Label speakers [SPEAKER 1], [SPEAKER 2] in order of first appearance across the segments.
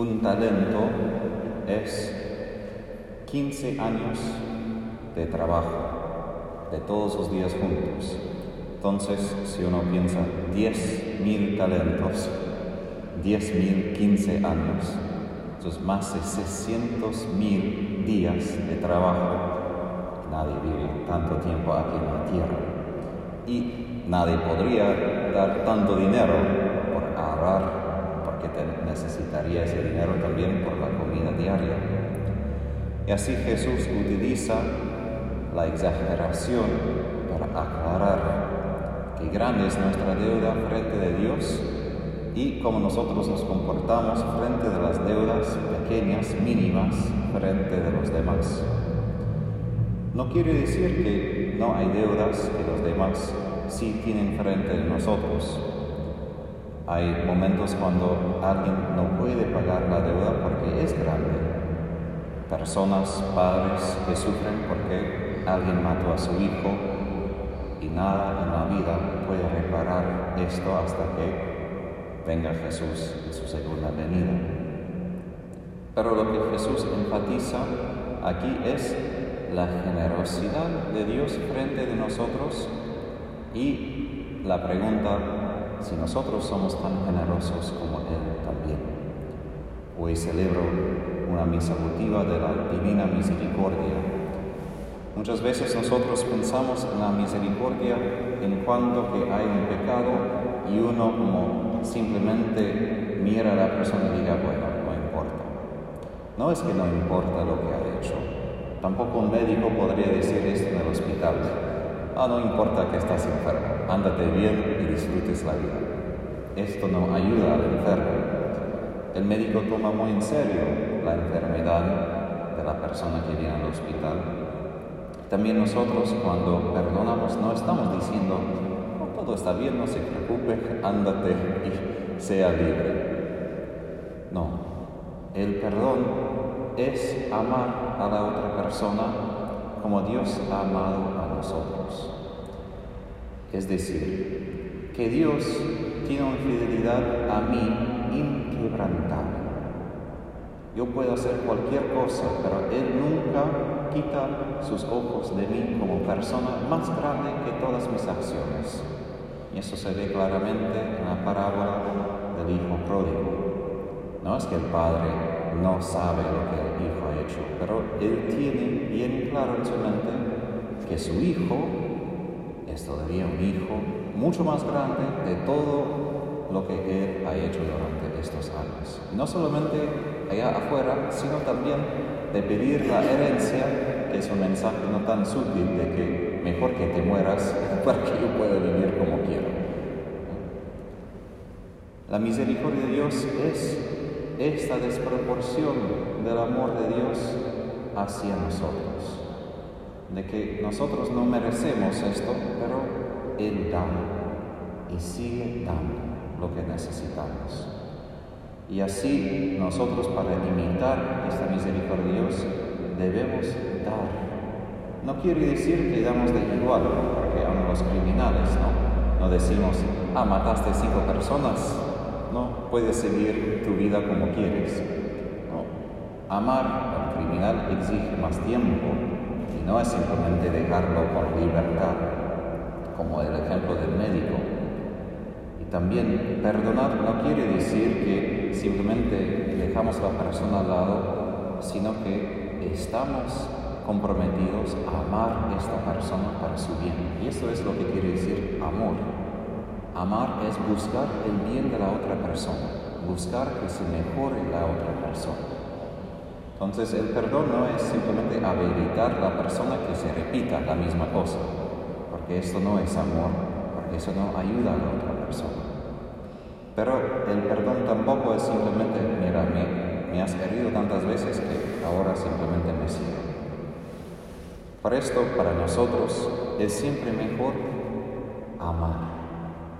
[SPEAKER 1] Un talento es 15 años de trabajo, de todos los días juntos. Entonces, si uno piensa 10 mil talentos, 10 mil 15 años, entonces más de 600 mil días de trabajo. Nadie vive tanto tiempo aquí en la tierra. Y nadie podría dar tanto dinero por ahorrar, porque necesitaría ese dinero también por la comida diaria. Y así Jesús utiliza la exageración para aclarar que grande es nuestra deuda frente de Dios y cómo nosotros nos comportamos frente de las deudas pequeñas, mínimas, frente de los demás. No quiere decir que no hay deudas que los demás sí tienen frente de nosotros. Hay momentos cuando alguien no puede pagar la deuda porque es grande. Personas, padres que sufren porque alguien mató a su hijo y nada en la vida puede reparar esto hasta que venga Jesús en su segunda venida. Pero lo que Jesús enfatiza aquí es la generosidad de Dios frente de nosotros y la pregunta si nosotros somos tan generosos como Él también. Hoy celebro una misa votiva de la Divina Misericordia. Muchas veces nosotros pensamos en la misericordia en cuanto que hay un pecado y uno simplemente mira a la persona y diga, bueno, no importa. No es que no importa lo que ha hecho. Tampoco un médico podría decir esto en el hospital. Ah, no importa que estás enfermo, ándate bien y disfrutes la vida. Esto no ayuda al enfermo. El médico toma muy en serio la enfermedad de la persona que viene al hospital. También nosotros cuando perdonamos no estamos diciendo, todo está bien, no se preocupe, ándate y sea libre. No, el perdón es amar a la otra persona como Dios ha amado a nosotros. Es decir, que Dios tiene una fidelidad a mí inquebrantable. Yo puedo hacer cualquier cosa, pero Él nunca quita sus ojos de mí como persona más grande que todas mis acciones. Y eso se ve claramente en la parábola del hijo pródigo. No es que el padre no sabe lo que el hijo ha hecho, pero él tiene bien claro en su mente que su hijo es todavía un hijo mucho más grande de todo lo que él ha hecho durante estos años. no solamente allá afuera, sino también de pedir la herencia, que es un mensaje no tan sutil de que mejor que te mueras para que yo pueda vivir como quiero. La misericordia de Dios es esta desproporción del amor de Dios hacia nosotros, de que nosotros no merecemos esto, pero Él da y sigue dando lo que necesitamos. Y así nosotros para imitar esta misericordia de Dios debemos dar no quiere decir que damos de igual, porque aún los criminales, ¿no? No decimos, ah, mataste cinco personas, no, puedes seguir tu vida como quieres. No. Amar al criminal exige más tiempo no es simplemente dejarlo con libertad, como el ejemplo del médico. Y también perdonar no quiere decir que simplemente dejamos la persona al lado, sino que estamos comprometidos a amar a esta persona para su bien. Y eso es lo que quiere decir amor. Amar es buscar el bien de la otra persona, buscar que se mejore la otra persona. Entonces el perdón no es simplemente habilitar a la persona que se repita la misma cosa, porque esto no es amor, porque eso no ayuda a la otra persona. Pero el perdón tampoco es simplemente, mira, me, me has herido tantas veces que ahora simplemente me sigo. Por esto, para nosotros es siempre mejor amar,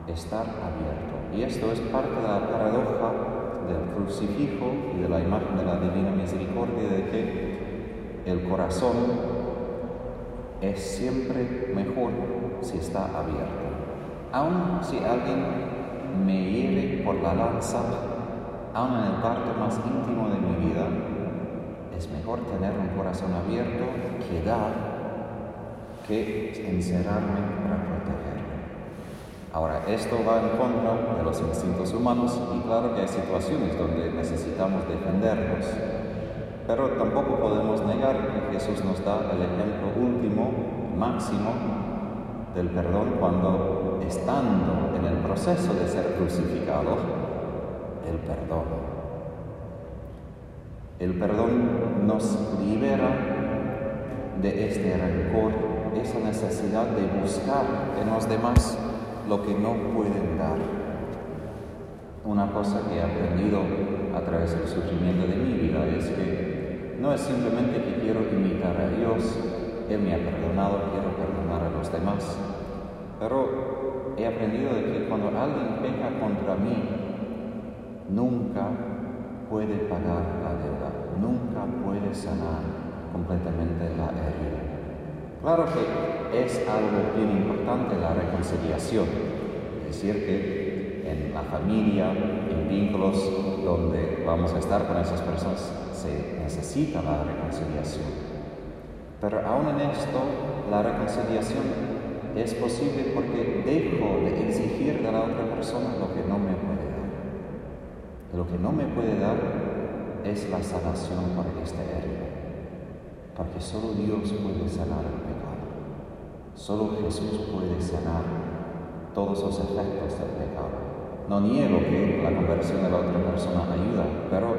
[SPEAKER 1] estar abierto. Y esto es parte de la paradoja del crucifijo y de la imagen de la divina misericordia de que el corazón es siempre mejor si está abierto. Aun si alguien me hiere por la lanza, aun en el parte más íntimo de mi vida, es mejor tener un corazón abierto que dar que encerrarme para protegerme. Ahora, esto va en contra de los instintos humanos y claro que hay situaciones donde necesitamos defendernos, pero tampoco podemos negar que Jesús nos da el ejemplo último, máximo, del perdón cuando estando en el proceso de ser crucificado, el perdón. El perdón nos libera de este rencor, esa necesidad de buscar en los demás lo que no pueden dar. Una cosa que he aprendido a través del sufrimiento de mi vida es que no es simplemente que quiero imitar a Dios, Él me ha perdonado, quiero perdonar a los demás, pero he aprendido de que cuando alguien peca contra mí, nunca puede pagar la deuda, nunca puede sanar completamente la herida. Claro que es algo bien importante la reconciliación, es decir, que en la familia, en vínculos donde vamos a estar con esas personas, se necesita la reconciliación. Pero aún en esto, la reconciliación es posible porque dejo de exigir de la otra persona lo que no me puede dar. Lo que no me puede dar es la sanación por este herida, porque solo Dios puede sanar el pecado. Solo Jesús puede sanar todos los efectos del pecado. No niego que la conversión de la otra persona ayuda, pero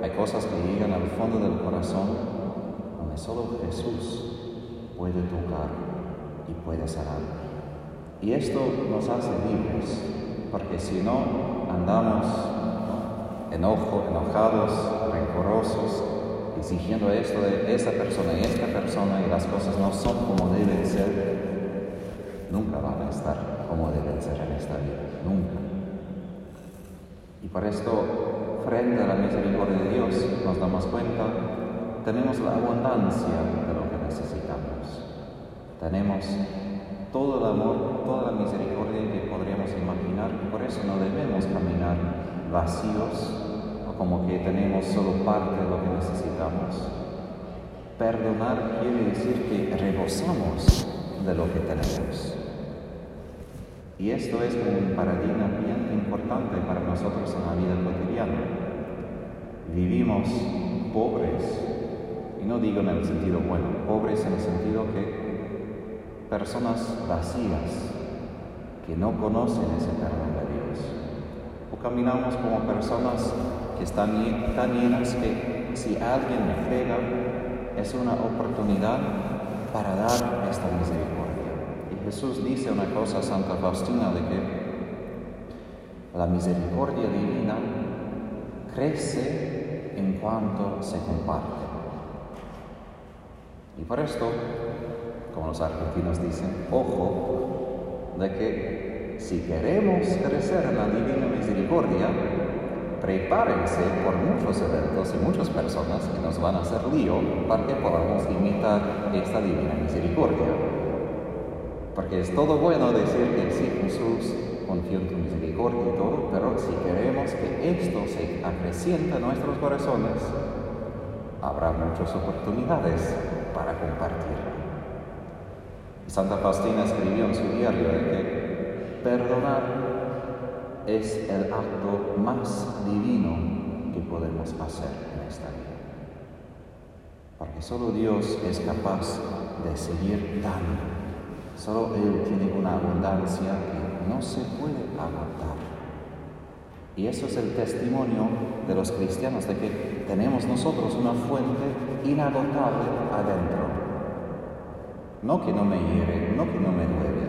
[SPEAKER 1] hay cosas que llegan al fondo del corazón donde solo Jesús puede tocar y puede sanar. Y esto nos hace libres, porque si no andamos enojo, enojados, rencorosos, exigiendo esto de esta persona y esta persona y las cosas no son como deben ser, nunca van a estar como deben ser en esta vida, nunca. Y por esto, frente a la misericordia de Dios, nos damos cuenta, tenemos la abundancia de lo que necesitamos. Tenemos todo el amor, toda la misericordia que podríamos imaginar, por eso no debemos caminar vacíos como que tenemos solo parte de lo que necesitamos. Perdonar quiere decir que rebosamos de lo que tenemos. Y esto es un paradigma bien importante para nosotros en la vida cotidiana. Vivimos pobres, y no digo en el sentido bueno, pobres en el sentido que personas vacías que no conocen ese perdón de Dios. O caminamos como personas están tan llenas que si alguien me pega, es una oportunidad para dar esta misericordia. Jesús dice una cosa a Santa Faustina de que la misericordia divina crece en cuanto se comparte. Y por esto, como los argentinos dicen, ojo, de que si queremos crecer en la divina misericordia, prepárense por muchos eventos y muchas personas que nos van a hacer lío para que podamos imitar esta divina misericordia. Porque es todo bueno decir que sí, Jesús, confío en tu misericordia y todo, pero si queremos que esto se acreciente en nuestros corazones, habrá muchas oportunidades para compartir. Santa Faustina escribió en su diario que perdonar es el acto más divino que podemos hacer en esta vida. Porque solo Dios es capaz de seguir dando Solo Él tiene una abundancia que no se puede agotar. Y eso es el testimonio de los cristianos, de que tenemos nosotros una fuente inagotable adentro. No que no me hiere, no que no me duele.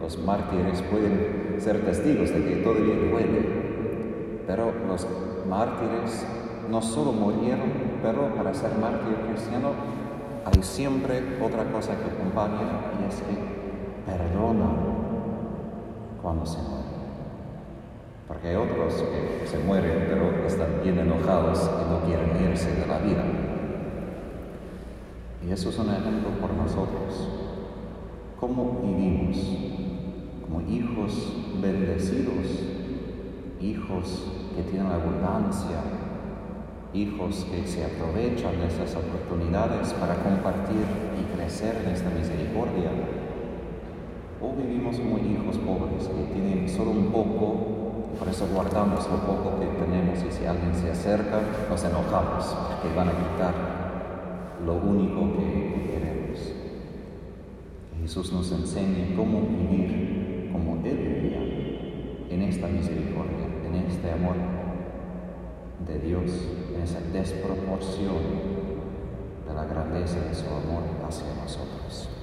[SPEAKER 1] Los mártires pueden ser testigos de que todavía duele. Pero los mártires no solo murieron, pero para ser mártir cristiano hay siempre otra cosa que acompaña y es que perdona cuando se muere. Porque hay otros que se mueren pero están bien enojados y no quieren irse de la vida. Y eso es un ejemplo por nosotros. ¿Cómo vivimos como hijos bendecidos hijos que tienen abundancia, hijos que se aprovechan de esas oportunidades para compartir y crecer en esta misericordia. O vivimos como hijos pobres que tienen solo un poco, por eso guardamos lo poco que tenemos y si alguien se acerca nos enojamos porque van a quitar lo único que queremos. Jesús nos enseña cómo vivir como Él vivía en esta misericordia, en este amor de Dios, en esa desproporción de la grandeza de su amor hacia nosotros.